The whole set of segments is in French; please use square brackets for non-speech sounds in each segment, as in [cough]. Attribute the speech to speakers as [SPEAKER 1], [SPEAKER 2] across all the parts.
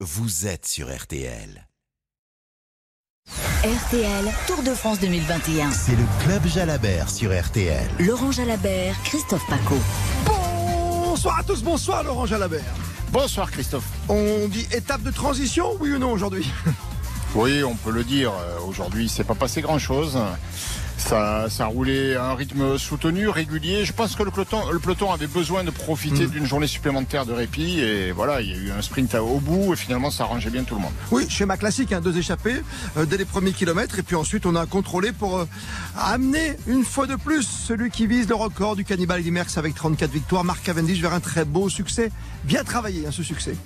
[SPEAKER 1] vous êtes sur RTL.
[SPEAKER 2] RTL, Tour de France 2021.
[SPEAKER 1] C'est le Club Jalabert sur RTL.
[SPEAKER 2] Laurent Jalabert, Christophe Paco.
[SPEAKER 3] Bonsoir à tous, bonsoir Laurent Jalabert.
[SPEAKER 4] Bonsoir Christophe.
[SPEAKER 3] On dit étape de transition, oui ou non aujourd'hui?
[SPEAKER 4] Oui, on peut le dire. Euh, Aujourd'hui, c'est pas passé grand-chose. Ça, ça a roulé à un rythme soutenu, régulier. Je pense que le peloton, le peloton avait besoin de profiter d'une journée supplémentaire de répit. Et voilà, il y a eu un sprint au bout et finalement, ça arrangeait bien tout le monde.
[SPEAKER 3] Oui, schéma classique, hein, deux échappées euh, dès les premiers kilomètres. Et puis ensuite, on a contrôlé pour euh, amener une fois de plus celui qui vise le record du cannibal Merckx avec 34 victoires. Marc Cavendish vers un très beau succès. Bien travaillé, hein, ce succès.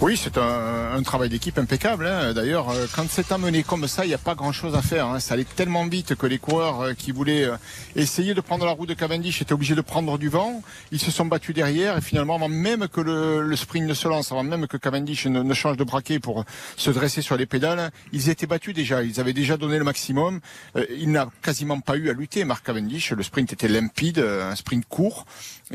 [SPEAKER 4] Oui, c'est un, un travail d'équipe impeccable. hein. D'ailleurs, euh, quand c'est amené comme ça, il n'y a pas grand-chose à faire. hein. Ça allait tellement vite que les coureurs euh, qui voulaient euh, essayer de prendre la roue de Cavendish étaient obligés de prendre du vent. Ils se sont battus derrière et finalement, avant même que le, le sprint ne se lance, avant même que Cavendish ne, change de braquet pour se dresser sur les pédales, ils étaient battus déjà. Ils avaient déjà donné le maximum. Il n'a quasiment pas eu à lutter, Marc Cavendish. Le sprint était limpide, un sprint court.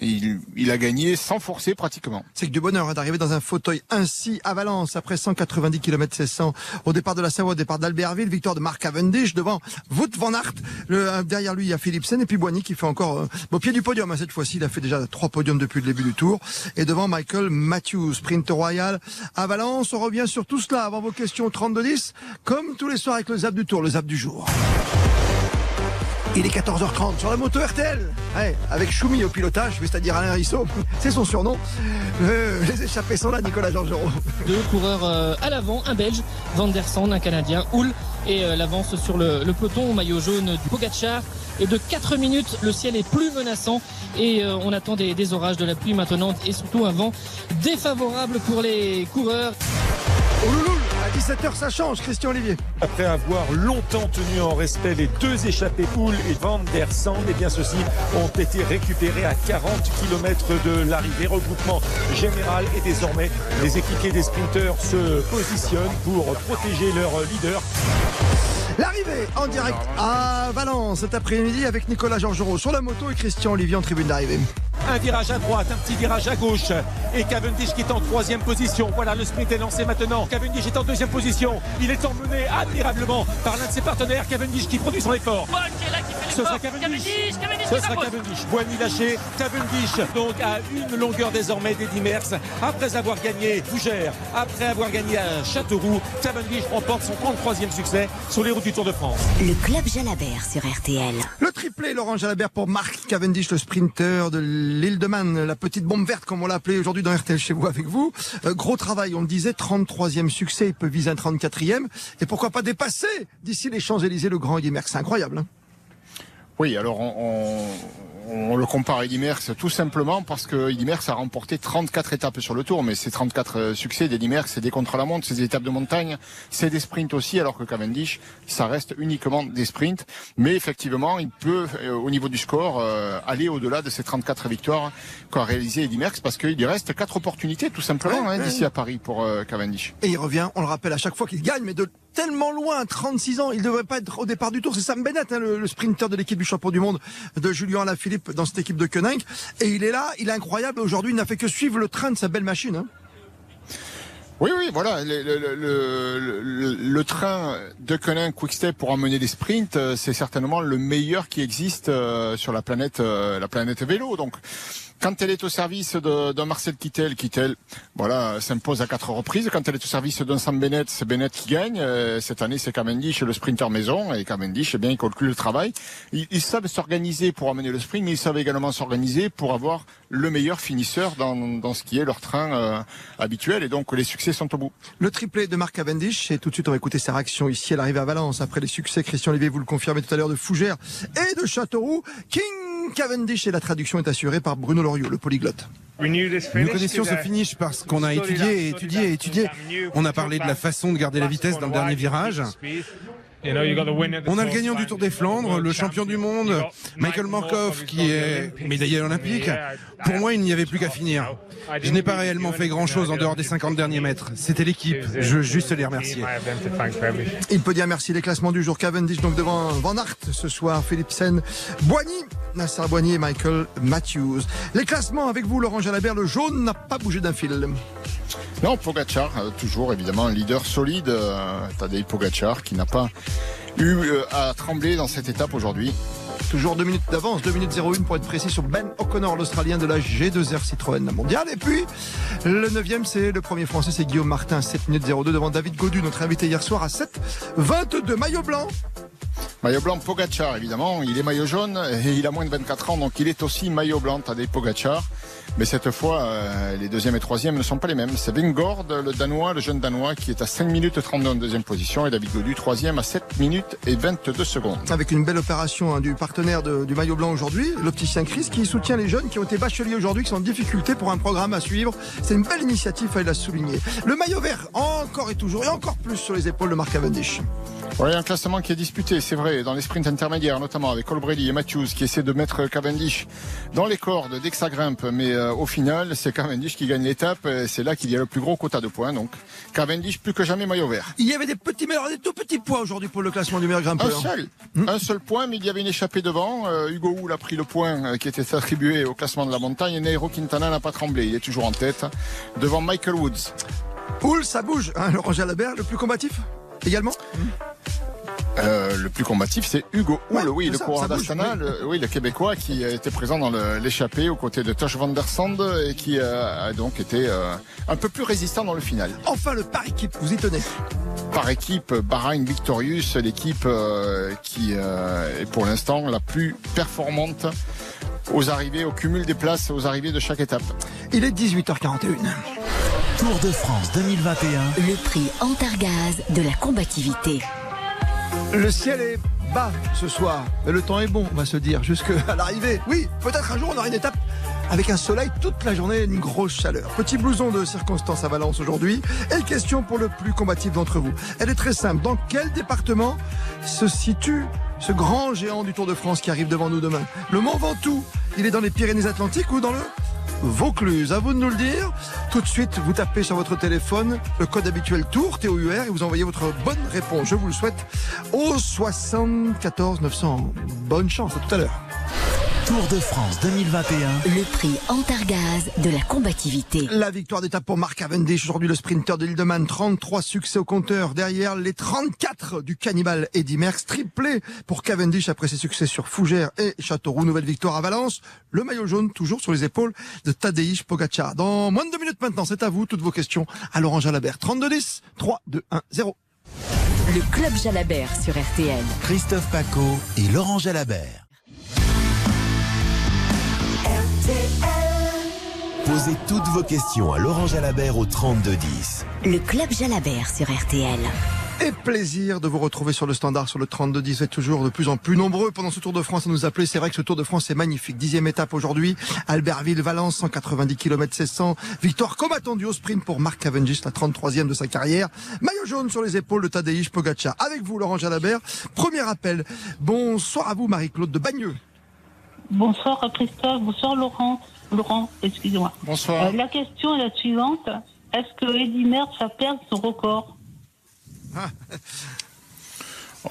[SPEAKER 4] Il, il a gagné sans forcer pratiquement.
[SPEAKER 3] C'est que du bonheur hein, d'arriver dans un fauteuil ainsi à Valence après 190 km 1600 au départ de la Savoie, au départ d'Albertville, victoire de Marc Cavendish devant Wout van Aert. Euh, derrière lui, il y a Philipsen et puis Boigny qui fait encore euh, au pied du podium. hein, cette fois-ci, il a fait déjà trois podiums depuis le début du tour. Et devant Michael Matthews, sprint royal à Valence. On revient sur tout cela avant vos questions au 32-10, comme tous les soirs avec le zap du tour, le zap du jour. Il est 14h30 sur la moto RTL, Ouais, avec Choumi au pilotage, c'est-à-dire Alain Rissot, [laughs] c'est son surnom. Euh, les échappés sont là, Nicolas Georgerot.
[SPEAKER 5] Deux coureurs euh, à l'avant, un Belge, Van der Sande, un Canadien, Hull, et euh, l'avance sur le, le peloton au maillot jaune du Pogacar. Et de 4 minutes, le ciel est plus menaçant et on attend des, des orages, de la pluie maintenant et surtout un vent défavorable pour les coureurs.
[SPEAKER 3] À 17h ça change, Christian Olivier.
[SPEAKER 6] Après avoir longtemps tenu en respect les deux échappés Poul et Van der Sande, eh bien ceux-ci ont été récupérés à 40 km de l'arrivée. Regroupement général et désormais les équipiers des sprinteurs se positionnent pour protéger leur leader.
[SPEAKER 3] L'arrivée en direct à Valence cet après-midi avec Nicolas Georgerot sur la moto et Christian Olivier en tribune d'arrivée.
[SPEAKER 6] Un virage à droite, un petit virage à gauche. Et Cavendish qui est en troisième position. Voilà, le sprint est lancé maintenant. Cavendish est en deuxième position. Il est emmené admirablement par l'un de ses partenaires. Cavendish qui produit son effort. Ce sera Cavendish. Ce sera Cavendish. Boigny lâché. Cavendish donc à une longueur désormais d'Eddy Merckx. Après avoir gagné Fougères, après avoir gagné à Châteauroux, Cavendish remporte son 33e succès sur les routes du Tour de France.
[SPEAKER 2] Le Club Jalabert sur RTL.
[SPEAKER 3] Le triplé Laurent Jalabert pour Marc Cavendish, le sprinter de l'île de Man, la petite bombe verte comme on l'a appelé aujourd'hui dans RTL chez vous avec vous. Euh, gros travail, on le disait, 33e succès, il peut viser un 34e. Et pourquoi pas dépasser d'ici les Champs-Élysées le grand Merckx, c'est incroyable. hein.
[SPEAKER 4] Oui, alors on, on- on le compare à Eddy Merckx tout simplement parce que Eddy Merckx a remporté 34 étapes sur le Tour, mais ces 34 euh, succès d'Eddy Merckx, c'est des contre-la-montre, c'est des étapes de montagne, c'est des sprints aussi, alors que Cavendish, ça reste uniquement des sprints. Mais effectivement, il peut, euh, au niveau du score, euh, aller au-delà de ces 34 victoires qu'a réalisé Eddy Merckx parce qu'il lui reste quatre opportunités tout simplement
[SPEAKER 3] Ouais,
[SPEAKER 4] hein,
[SPEAKER 3] ouais.
[SPEAKER 4] d'ici à Paris pour Cavendish.
[SPEAKER 3] Et il revient, on le rappelle à chaque fois qu'il gagne, mais de tellement loin, 36 ans, il ne devrait pas être au départ du tour. C'est Sam Bennett, hein, le, le sprinter de l'équipe du champion du monde de Julien Alaphilippe dans cette équipe de Koenig. Et il est là, il est incroyable. Aujourd'hui, il n'a fait que suivre le train de sa belle machine. hein.
[SPEAKER 4] Oui, oui, voilà. Le, le- le- le- train de Conin Quickstep pour emmener les sprints, euh, c'est certainement le meilleur qui existe euh, sur la planète, euh, la planète vélo. Donc, quand elle est au service de- d'un Marcel Kittel, Kittel, voilà, s'impose à quatre reprises. Quand elle est au service d'un Sam Bennett, c'est Bennett qui gagne. Euh, cette année, c'est Cavendish, le sprinter maison, et Cavendish, eh bien, il conclut le travail. Ils, ils savent s'organiser pour amener le sprint, mais ils savent également s'organiser pour avoir le meilleur finisseur dans, dans ce qui est leur train euh, habituel. Et donc, les succès sont au bout.
[SPEAKER 3] Le triplé de Marc Cavendish. Et tout de suite, on va écouter sa réaction ici à l'arrivée à Valence après les succès. Christian Olivier, vous le confirmez tout à l'heure, de Fougères et de Châteauroux. King Cavendish et la traduction est assurée par Bruno Le polyglotte.
[SPEAKER 7] Nous connaissions ce finish parce qu'on a étudié, étudié, étudié. On a parlé de la façon de garder la vitesse dans le dernier virage. On a le gagnant du Tour des Flandres, le champion du monde, Michael Morkov, qui est médaillé olympique. Pour moi, il n'y avait plus qu'à finir. Je n'ai pas réellement fait grand-chose en dehors des 50 derniers mètres. C'était l'équipe. Je veux juste les remercier.
[SPEAKER 3] Il peut dire merci les classements du jour. Cavendish donc devant Van Aert ce soir, Philipsen, Boigny, Nasser Boigny et Michael Matthews. Les classements avec vous, Laurent Jalabert, le jaune n'a pas bougé d'un fil.
[SPEAKER 4] Non, Pogacar, euh, toujours évidemment un leader solide. Euh, Tadej Pogacar qui n'a pas eu euh, à trembler dans cette étape aujourd'hui.
[SPEAKER 3] Toujours 2 minutes d'avance, 2 minutes 01 pour être précis sur Ben O'Connor, l'Australien de la G2R Citroën mondiale. Et puis, le 9 c'est le premier français, c'est Guillaume Martin, 7 minutes 02 devant David Godu, notre invité hier soir à 7 22 maillot blanc.
[SPEAKER 4] Maillot blanc Pogacar, évidemment. Il est maillot jaune et il a moins de 24 ans, donc il est aussi maillot blanc, Tadej Pogacar. Mais cette fois, euh, les deuxième et troisième ne sont pas les mêmes. C'est Vingord, le Danois, le jeune Danois, qui est à 5 minutes 32 en deuxième position, et David Godu, troisième à 7 minutes et 22 secondes.
[SPEAKER 3] Avec une belle opération hein, du partenaire du maillot blanc aujourd'hui, l'opticien Chris, qui soutient les jeunes qui ont été bacheliers aujourd'hui, qui sont en difficulté pour un programme à suivre. C'est une belle initiative, il la souligner. Le maillot vert, encore et toujours, et encore plus sur les épaules de Marc Cavendish.
[SPEAKER 4] Oui, un classement qui est disputé, c'est vrai, dans les sprints intermédiaires, notamment avec Colbrelli et Matthews, qui essaient de mettre Cavendish dans les cordes dès que ça grimpe. Mais euh, au final, c'est Cavendish qui gagne l'étape. C'est là qu'il y a le plus gros quota de points. Donc, Cavendish plus que jamais maillot vert.
[SPEAKER 3] Il y avait des petits, mais des tout petits points aujourd'hui pour le classement du meilleur grimpeur.
[SPEAKER 4] Un seul, hmm. un seul point, mais il y avait une échappée devant. Euh, Hugo Hull a pris le point euh, qui était attribué au classement de la montagne. Et Nairo Quintana n'a pas tremblé. Il est toujours en tête devant Michael Woods.
[SPEAKER 3] Hull, ça bouge. Hein, Laurent Jalabert, le plus combatif? Également
[SPEAKER 4] euh, le plus combatif, c'est Hugo Hull, oui, le coureur d'Astana, oui. le Québécois qui était présent dans l'échappée aux côtés de Tosh van der Sand et qui euh, a donc été euh, un peu plus résistant dans le final.
[SPEAKER 3] Enfin, le par équipe, vous y tenez
[SPEAKER 4] Par équipe, Bahrain Victorious, l'équipe qui est pour l'instant la plus performante aux arrivées, au cumul des places, aux arrivées de chaque étape.
[SPEAKER 3] Il est 18h41.
[SPEAKER 1] Tour de France 2021.
[SPEAKER 2] Le prix Antargaz de la combativité.
[SPEAKER 3] Le ciel est bas ce soir, mais le temps est bon, on va se dire, jusqu'à [laughs] l'arrivée. Oui, peut-être un jour on aura une étape avec un soleil toute la journée, une grosse chaleur. Petit blouson de circonstance à Valence aujourd'hui. Et question pour le plus combatif d'entre vous. Elle est très simple. Dans quel département se situe ce grand géant du Tour de France qui arrive devant nous demain? Le Mont Ventoux, il est dans les Pyrénées-Atlantiques ou dans le Vaucluse. À vous de nous le dire. Tout de suite, vous tapez sur votre téléphone le code habituel Tour, TOUR, et vous envoyez votre bonne réponse. Je vous le souhaite au 74 900. Bonne chance, à tout à l'heure.
[SPEAKER 1] Tour de France 2021.
[SPEAKER 2] Le prix Antargaz de la combativité.
[SPEAKER 3] La victoire d'étape pour Marc Cavendish, aujourd'hui le sprinter de l'Île-de-Man. 33 succès au compteur. Derrière les 34 du cannibale Eddy Merckx. Triplé pour Cavendish après ses succès sur Fougères et Châteauroux. Nouvelle victoire à Valence. Le maillot jaune toujours sur les épaules de Tadej Pogacar. Dans moins de deux minutes maintenant, c'est à vous. Toutes vos questions à Laurent Jalabert. 32 10 3 2 1 0.
[SPEAKER 2] Le club Jalabert sur RTL.
[SPEAKER 1] Christophe Paco et Laurent Jalabert. Posez toutes vos questions à Laurent Jalabert au 3210.
[SPEAKER 2] Le club Jalabert sur RTL.
[SPEAKER 3] Et plaisir de vous retrouver sur le standard sur le 32-10. Vous êtes toujours de plus en plus nombreux pendant ce Tour de France à nous appeler. C'est vrai que ce Tour de France est magnifique. Dixième étape aujourd'hui. Albertville-Valence, 190 km 700. Victoire comme attendu au sprint pour Marc Cavendish, la 33e de sa carrière. Maillot jaune sur les épaules de Tadej Pogacar. Avec vous, Laurent Jalabert. Premier appel. Bonsoir à vous, Marie-Claude de Bagneux.
[SPEAKER 8] Bonsoir Christophe, bonsoir Laurent. Laurent, excusez-moi.
[SPEAKER 4] Bonsoir.
[SPEAKER 8] Euh, la question est la suivante. Est-ce que Eddy Merckx va perdre son record
[SPEAKER 4] ah.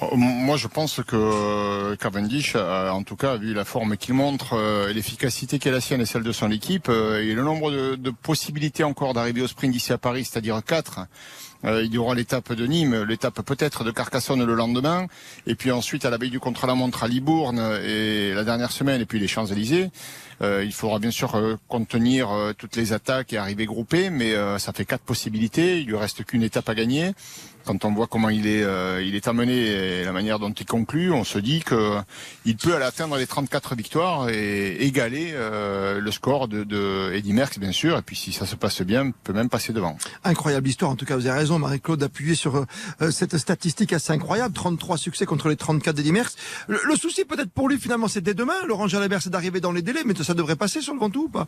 [SPEAKER 4] oh, Moi, je pense que euh, Cavendish, en tout cas, vu la forme qu'il montre, euh, l'efficacité qu'est la sienne et celle de son équipe, et le nombre de, de possibilités encore d'arriver au sprint d'ici à Paris, c'est-à-dire 4, euh, il y aura l'étape de Nîmes, l'étape peut-être de Carcassonne le lendemain, et puis ensuite à la du contre-la-montre à Libourne et la dernière semaine, et puis les Champs-Élysées. Euh, il faudra bien sûr euh, contenir toutes les attaques et arriver groupé, mais ça fait quatre possibilités. Il lui reste qu'une étape à gagner quand on voit comment il est, il est amené et la manière dont il conclut, on se dit que il peut aller atteindre les 34 victoires et égaler le score de, de Merckx, bien sûr. Et puis si ça se passe bien, peut même passer devant.
[SPEAKER 3] Incroyable histoire. En tout cas, vous avez raison, Marie-Claude, d'appuyer sur euh, cette statistique assez incroyable. 33 succès contre les 34 d'Eddy Merckx. Le, souci peut-être pour lui, finalement, c'est dès demain. Laurent Jalabert, c'est d'arriver dans les délais, mais ça devrait passer sur le Ventoux ou pas?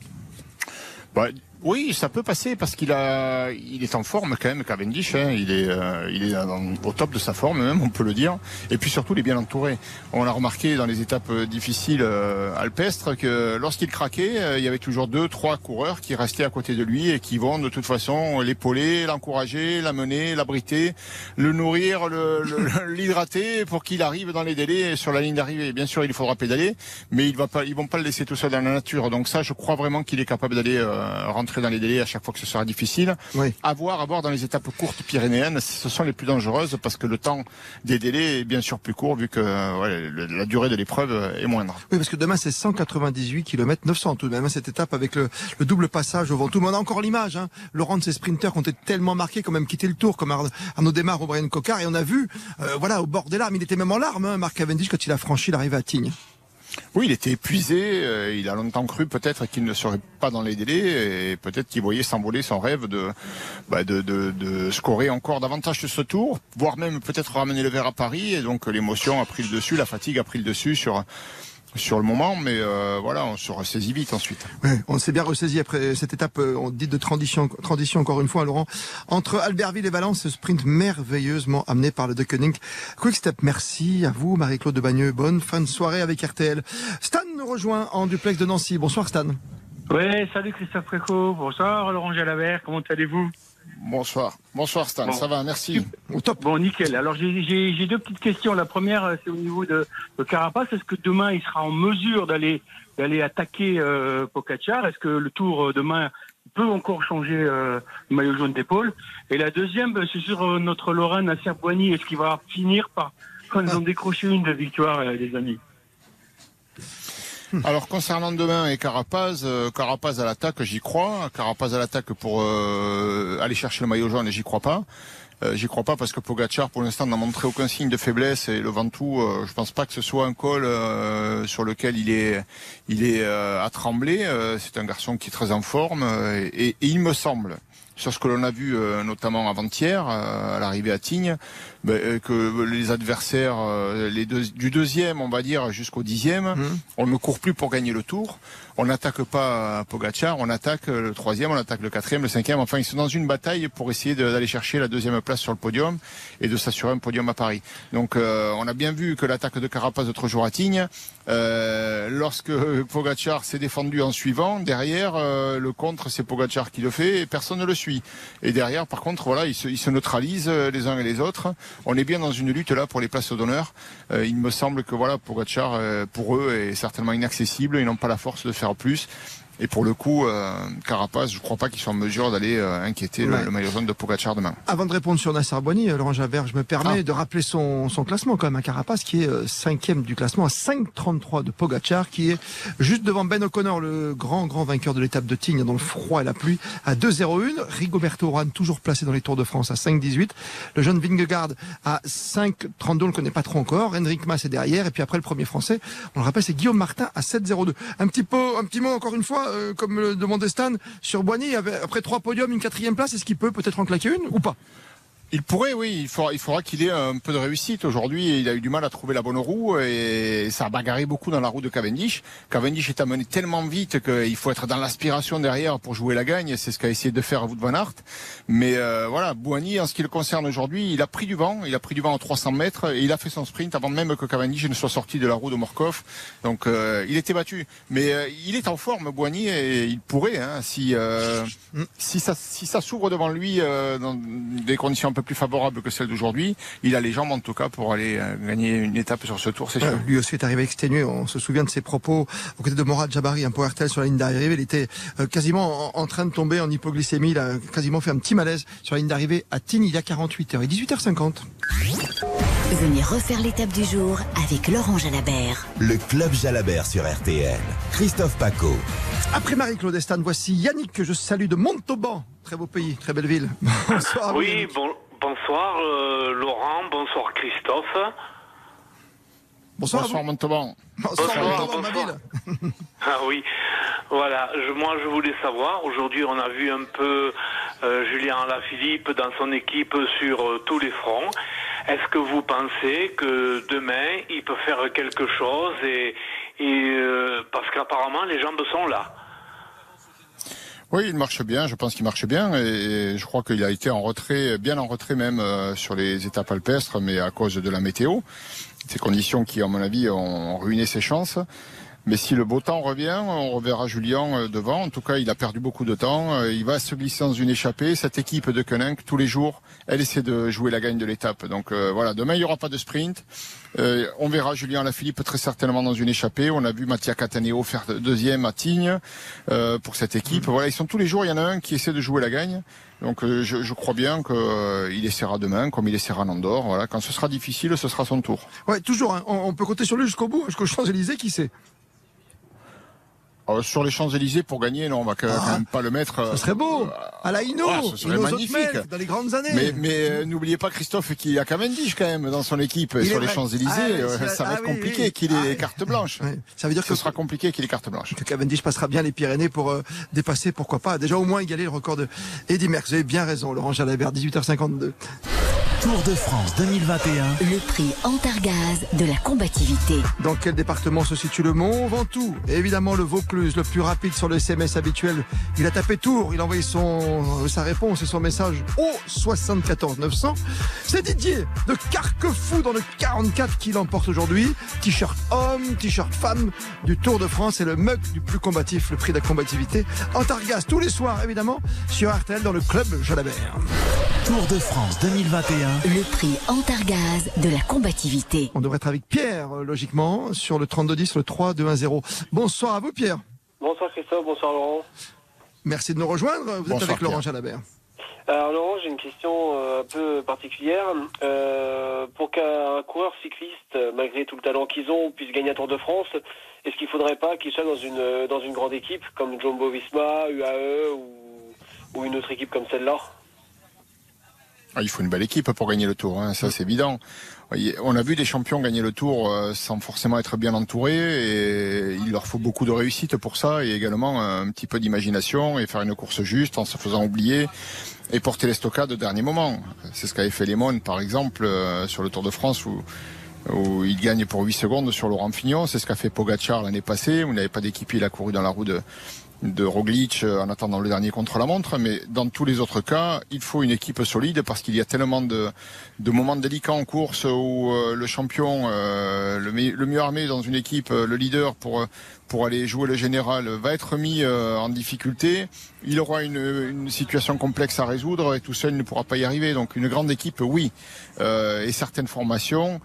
[SPEAKER 4] Bah, Oui, ça peut passer parce qu'il a, il est en forme quand même, Cavendish. Hein. Il est, euh, il est au top de sa forme même, on peut le dire. Et puis surtout, il est bien entouré. On l'a remarqué dans les étapes euh, difficiles euh, alpestres que lorsqu'il craquait, il y avait toujours deux, trois coureurs qui restaient à côté de lui et qui vont de toute façon l'épauler, l'encourager, l'amener, l'abriter, le nourrir, [laughs] l'hydrater le, pour qu'il arrive dans les délais sur la ligne d'arrivée. Bien sûr, il faudra pédaler, mais il va pas, ils vont pas le laisser tout seul dans la nature. Donc ça, je crois vraiment qu'il est capable d'aller rentrer dans les délais à chaque fois que ce sera difficile.
[SPEAKER 3] Oui.
[SPEAKER 4] À voir, à voir dans les étapes courtes pyrénéennes, ce sont les plus dangereuses parce que le temps des délais est bien sûr plus court vu que la durée de l'épreuve est moindre.
[SPEAKER 3] Oui, parce que demain c'est 198 km 900 tout de même hein, cette étape avec le, double passage au vent. Tout le monde a encore l'image. Hein. Laurent de ces sprinteurs qui ont été tellement marqués, quand même quitté le tour, comme Arnaud Desmar ou Brian Cocard, et on a vu, euh, voilà, au bord des larmes, il était même en larmes, hein, Marc Cavendish quand il a franchi l'arrivée à Tignes.
[SPEAKER 4] Oui, il était épuisé. Euh, il a longtemps cru peut-être qu'il ne serait pas dans les délais et peut-être qu'il voyait s'envoler son rêve de, bah, de, de, de, scorer encore davantage sur ce tour, voire même peut-être ramener le verre à Paris. Et donc l'émotion a pris le dessus, la fatigue a pris le dessus sur sur le moment, mais euh, voilà, on se ressaisit vite ensuite.
[SPEAKER 3] Ouais, on s'est bien ressaisi après cette étape, euh, on dit de transition, transition encore une fois, Laurent, entre Albertville et Valence, ce sprint merveilleusement amené par le Deceuninck. Quick Step, merci à vous, Marie-Claude de Bagneux. Bonne fin de soirée avec RTL. Stan nous rejoint en duplex de Nancy. Bonsoir Stan.
[SPEAKER 9] Oui, salut Christophe Préco. Bonsoir Laurent Jalabert. Comment allez-vous?
[SPEAKER 4] Bonsoir. Bonsoir Stan, ça va, merci.
[SPEAKER 9] Au top. Bon, nickel. Alors j'ai deux petites questions. La première, euh, c'est au niveau de, de Carapace. Est-ce que demain, il sera en mesure d'aller d'aller attaquer euh, Pocacar Est-ce que le tour euh, demain peut encore changer euh, le maillot jaune d'épaule? Et la deuxième, c'est sur notre Lorraine à Boigny. Est-ce qu'il va finir par, quand ils ont décroché une de victoire, les amis? [laughs]
[SPEAKER 4] alors concernant demain et Carapaz, euh, Carapaz à l'attaque, j'y crois. Carapaz à l'attaque pour euh, aller chercher le maillot jaune, j'y crois pas. Euh, j'y crois pas parce que Pogacar pour l'instant n'a montré aucun signe de faiblesse et le Ventoux, euh, je pense pas que ce soit un col euh, sur lequel il est il est à trembler. c'est un garçon qui est très en forme et, et il me semble sur ce que l'on a vu notamment avant-hier à l'arrivée à Tignes, ben, euh, que les adversaires euh, les deux, du deuxième, on va dire, jusqu'au dixième, mmh. on ne court plus pour gagner le tour. On n'attaque pas Pogacar, on attaque le troisième, on attaque le quatrième, le cinquième. Enfin, ils sont dans une bataille pour essayer d'aller chercher la deuxième place sur le podium et de s'assurer un podium à Paris. Donc, euh, on a bien vu que l'attaque de Carapaz l'autre jour à Tignes, euh, lorsque [laughs] Pogacar s'est défendu en suivant, derrière, le contre, c'est Pogacar qui le fait et personne ne le suit. Et derrière, par contre, voilà, ils se, ils se neutralisent les uns et les autres on est bien dans une lutte là pour les places d'honneur. Euh, il me semble que voilà, Pogacar, euh, pour eux, est certainement inaccessible. Ils n'ont pas la force de faire plus. Et pour le coup, euh, Carapace, je ne crois pas qu'ils soient en mesure d'aller euh, inquiéter le, maillot jaune de Pogacar demain.
[SPEAKER 3] Avant de répondre sur Nasser Boigny, euh, Laurent Javert, je me permets ah. de rappeler son, son classement quand même. Un Carapace qui est cinquième du classement à 5,33 de Pogacar, qui est juste devant Ben O'Connor, le grand grand vainqueur de l'étape de Tignes dans le froid et la pluie, à 2,01. Rigoberto Urán toujours placé dans les Tours de France à 5,18. Le jeune Vingegaard à 5,32, on le connaît pas trop encore. Henrik Mas est derrière, et puis après le premier français, on le rappelle, c'est Guillaume Martin à 7,02. Un petit peu, un petit mot encore une fois euh, comme le demandait Stan, sur Boigny, après trois podiums, une quatrième place, est-ce qu'il peut peut-être en claquer une ou pas?
[SPEAKER 4] Il pourrait, oui. Il faudra, faudra qu'il ait un peu de réussite. Aujourd'hui, il a eu du mal à trouver la bonne roue et ça a bagarré beaucoup dans la roue de Cavendish. Cavendish est amené tellement vite qu'il faut être dans l'aspiration derrière pour jouer la gagne. C'est ce qu'a essayé de faire Wout van Aert. Mais euh, voilà, Bouani, en ce qui le concerne aujourd'hui, il a pris du vent. Il a pris du vent en 300 mètres et il a fait son sprint avant même que Cavendish ne soit sorti de la roue de Morkov. Donc euh, il était battu. Mais euh, il est en forme, Bouani, et il pourrait, hein, si si ça si ça s'ouvre devant lui dans des conditions peu plus favorable que celle d'aujourd'hui. Il a les jambes en tout cas pour aller euh, gagner une étape sur ce tour, c'est sûr.
[SPEAKER 3] Lui aussi est arrivé exténué. On se souvient de ses propos aux côtés de Morad Jabari, un powertel sur la ligne d'arrivée. Il était euh, quasiment en, train de tomber en hypoglycémie. Il a quasiment fait un petit malaise sur la ligne d'arrivée à Tignes il y a 48 heures et 18h50.
[SPEAKER 2] Venez refaire l'étape du jour avec Laurent Jalabert.
[SPEAKER 1] Le club Jalabert sur RTL. Christophe Paco.
[SPEAKER 3] Après Marie-Claude Estan, voici Yannick que je salue de Montauban. Très beau pays, très belle ville. [laughs]
[SPEAKER 10] Bonsoir. Oui, bon, Bonsoir euh, Laurent, bonsoir Christophe.
[SPEAKER 3] Bonsoir,
[SPEAKER 4] bonsoir Montauban.
[SPEAKER 3] Bonsoir, bonsoir, ma ville. [laughs]
[SPEAKER 10] ah oui, voilà. moi, je voulais savoir. Aujourd'hui, on a vu un peu euh, Julien Alaphilippe dans son équipe sur euh, tous les fronts. Est-ce que vous pensez que demain, il peut faire quelque chose et, et parce qu'apparemment, les jambes sont là?
[SPEAKER 4] Oui, il marche bien. Je pense qu'il marche bien et je crois qu'il a été en retrait, bien en retrait même euh, sur les étapes alpestres, mais à cause de la météo. Ces conditions qui, à mon avis, ont ruiné ses chances. Mais si le beau temps revient, on reverra Julien euh, devant. En tout cas, il a perdu beaucoup de temps. Euh, il va se glisser dans une échappée. Cette équipe de Koenig, tous les jours, elle essaie de jouer la gagne de l'étape. Donc euh, voilà, demain, il n'y aura pas de sprint. on verra Julien Lafilippe très certainement dans une échappée. On a vu Mattia Cataneo faire deuxième à Tignes pour cette équipe. Voilà, ils sont tous les jours, il y en a un qui essaie de jouer la gagne. Donc je, je, crois bien qu'il essaiera demain, comme il essaiera en Andorre. Voilà, quand ce sera difficile, ce sera son tour.
[SPEAKER 3] Ouais, toujours. Hein. On, on, peut compter sur lui jusqu'au bout, jusqu'au Champs-Élysées, qui sait?
[SPEAKER 4] Euh, sur les Champs-Élysées pour gagner, non, on va quand
[SPEAKER 3] Ah.
[SPEAKER 4] même pas le mettre. euh,
[SPEAKER 3] Ça serait beau. À la Hino,
[SPEAKER 4] Ah, ce serait
[SPEAKER 3] Hino
[SPEAKER 4] magnifique.
[SPEAKER 3] Zotmel, dans les grandes années.
[SPEAKER 4] Mais, mais euh, n'oubliez pas Christophe qu'il y a Cavendish quand même dans son équipe
[SPEAKER 3] Il
[SPEAKER 4] sur les. Champs-Élysées.
[SPEAKER 3] Ah,
[SPEAKER 4] euh, ça va
[SPEAKER 3] ah
[SPEAKER 4] être
[SPEAKER 3] oui,
[SPEAKER 4] compliqué
[SPEAKER 3] oui.
[SPEAKER 4] qu'il ait
[SPEAKER 3] Ah, oui.
[SPEAKER 4] blanches.
[SPEAKER 3] Ouais. Ça veut dire
[SPEAKER 4] Ce
[SPEAKER 3] que
[SPEAKER 4] sera compliqué qu'il ait blanches.
[SPEAKER 3] que Cavendish passera bien les Pyrénées pour euh, dépasser, pourquoi pas, déjà au moins égaler le record de Eddy Merckx. Vous avez bien raison, Laurent Jalabert, 18h52.
[SPEAKER 1] Tour de France 2021.
[SPEAKER 2] Le prix Antargaz de la combativité.
[SPEAKER 3] Dans quel département se situe le Mont Ventoux? Évidemment, le Vaucluse, le plus rapide sur le SMS habituel. Il a tapé Tour, il a envoyé son, sa réponse et son message au 74 900. C'est Didier de Carquefou dans le 44 qui l'emporte aujourd'hui. T-shirt homme, t-shirt femme du Tour de France et le mug du plus combatif, le prix de la combativité. Antargaz tous les soirs, évidemment, sur RTL dans le club Jalabert.
[SPEAKER 1] Tour de France 2021.
[SPEAKER 2] Le prix Antargaz de la combativité.
[SPEAKER 3] On devrait être avec Pierre, euh, logiquement, sur le 3210, le 3210. Bonsoir à vous, Pierre.
[SPEAKER 11] Bonsoir Christophe, bonsoir Laurent.
[SPEAKER 3] Merci de nous rejoindre. Vous
[SPEAKER 4] Bonsoir,
[SPEAKER 3] êtes avec Laurent. Jalabert.
[SPEAKER 11] Alors Laurent, j'ai une question euh, un peu particulière. Euh, pour qu'un coureur cycliste, malgré tout le talent qu'ils ont, puisse gagner un Tour de France, est-ce qu'il faudrait pas qu'il soit dans une dans une grande équipe comme Jumbo Visma, UAE ou, ou une autre équipe comme celle-là?
[SPEAKER 4] Ah, il faut une belle équipe pour gagner le tour, hein, ça c'est évident. On a vu des champions gagner le tour euh, sans forcément être bien entourés et il leur faut beaucoup de réussite pour ça et également un petit peu d'imagination et faire une course juste en se faisant oublier et porter les stockades au dernier moment. C'est ce qu'avait fait Lemon par exemple euh, sur le Tour de France où il gagne pour 8 secondes sur Laurent Fignon. C'est ce qu'a fait Pogacar l'année passée, où il n'avait pas d'équipier, il a couru dans la roue de, de Roglic euh, en attendant le dernier contre la montre. Mais dans tous les autres cas, il faut une équipe solide parce qu'il y a tellement de, de moments délicats en course où euh, le champion, euh, le, le mieux armé dans une équipe, euh, le leader pour euh, pour aller jouer le général va être mis euh, en difficulté. Il aura une, une situation complexe à résoudre et tout seul ne pourra pas y arriver. Donc une grande équipe, oui. Et certaines formations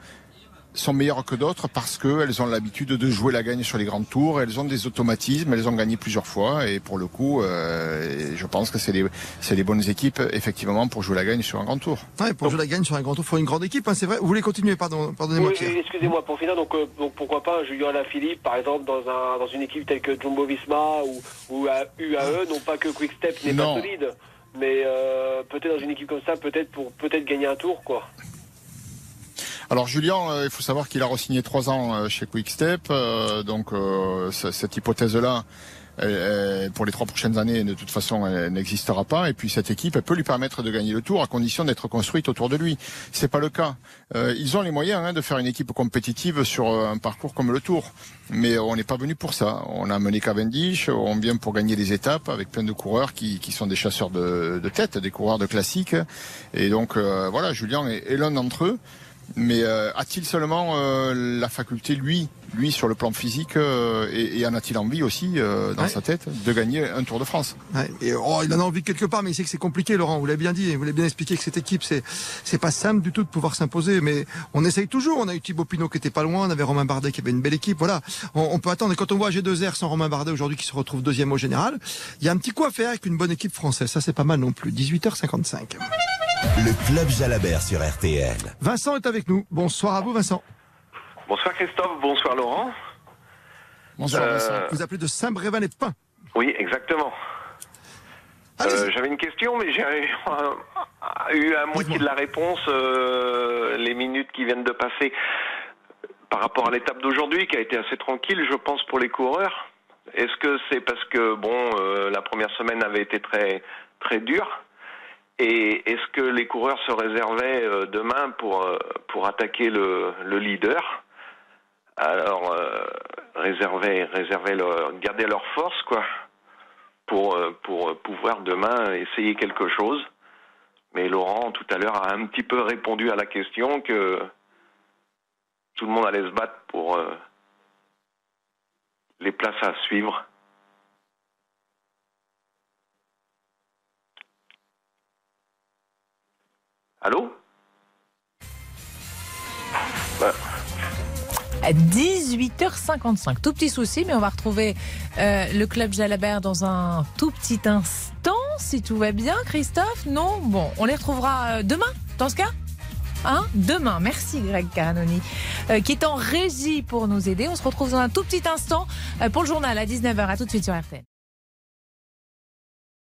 [SPEAKER 4] sont meilleures que d'autres parce qu'elles ont l'habitude de jouer la gagne sur les grands tours, elles ont des automatismes, elles ont gagné plusieurs fois et pour le coup, euh, je pense que c'est les, c'est les bonnes équipes effectivement pour jouer la gagne sur un grand tour.
[SPEAKER 3] Ouais, pour jouer la gagne sur un grand tour, il faut une grande équipe, hein, c'est vrai. Vous voulez continuer, pardon, pardonnez-moi,
[SPEAKER 11] Oui, excusez-moi pour finir. Donc, euh, donc pourquoi pas un Julien Alaphilippe, par exemple, dans un dans une équipe telle que Jumbo Visma ou ou à UAE, non pas que Quick Step n'est pas solide, mais euh, peut-être dans une équipe comme ça, peut-être pour peut-être gagner un tour, quoi.
[SPEAKER 4] Alors Julien, euh, il faut savoir qu'il a re-signé trois ans euh, chez Quickstep, euh, donc cette hypothèse-là, pour les trois prochaines années, de toute façon, elle n'existera pas. Et puis cette équipe, elle peut lui permettre de gagner le Tour à condition d'être construite autour de lui. C'est pas le cas. Euh, ils ont les moyens hein, de faire une équipe compétitive sur un parcours comme le Tour, mais on n'est pas venu pour ça. On a mené Cavendish, on vient pour gagner les étapes avec plein de coureurs qui, sont des chasseurs de, tête, des coureurs de classique. Et donc voilà, Julien est, est l'un d'entre eux. Mais euh, a-t-il seulement euh, la faculté, lui, lui sur le plan physique, euh, et, et en a-t-il envie aussi euh, dans
[SPEAKER 3] Ouais.
[SPEAKER 4] sa tête de gagner un Tour de France?
[SPEAKER 3] Ouais, et, oh, il en a envie quelque part, mais il sait que c'est compliqué, Laurent. Vous l'avez bien dit, vous l'avez bien expliqué que cette équipe, c'est c'est pas simple du tout de pouvoir s'imposer, mais on essaye toujours. On a eu Thibaut Pinot qui était pas loin, on avait Romain Bardet qui avait une belle équipe. Voilà, on, on peut attendre. Et quand on voit G2R sans Romain Bardet aujourd'hui qui se retrouve deuxième au général, il y a un petit coup à faire avec une bonne équipe française. Ça, c'est pas mal non plus. 18h55.
[SPEAKER 1] Le Club Jalabert sur RTL.
[SPEAKER 3] Vincent est avec nous. Bonsoir à vous, Vincent.
[SPEAKER 12] Bonsoir Christophe, bonsoir Laurent.
[SPEAKER 4] Bonsoir
[SPEAKER 12] Euh,
[SPEAKER 4] Vincent.
[SPEAKER 3] Vous appelez de Saint-Brévin-les-Pins.
[SPEAKER 12] Oui, exactement. Euh, J'avais une question, mais j'ai [laughs] eu à moitié de la réponse euh, les minutes qui viennent de passer. Par rapport à l'étape d'aujourd'hui, qui a été assez tranquille, je pense, pour les coureurs. Est-ce que c'est parce que bon, euh, la première semaine avait été très très dure Et est-ce que les coureurs se réservaient euh, demain pour euh, pour attaquer le, le leader? Alors euh, réserver réserver leur, garder leur force quoi. pour, euh, pour pouvoir demain essayer quelque chose. Mais Laurent, tout à l'heure, a un petit peu répondu à la question que tout le monde allait se battre pour les places à suivre. Allô
[SPEAKER 13] 18h55. Tout petit souci, mais on va retrouver euh, le club Jalabert dans un tout petit instant, si tout va bien. Christophe, non Bon, on les retrouvera euh, demain, dans ce cas Hein Demain. Merci Greg Caranoni, euh, qui est en régie pour nous aider. On se retrouve dans un tout petit instant pour le journal à 19h. À tout de suite sur RTN.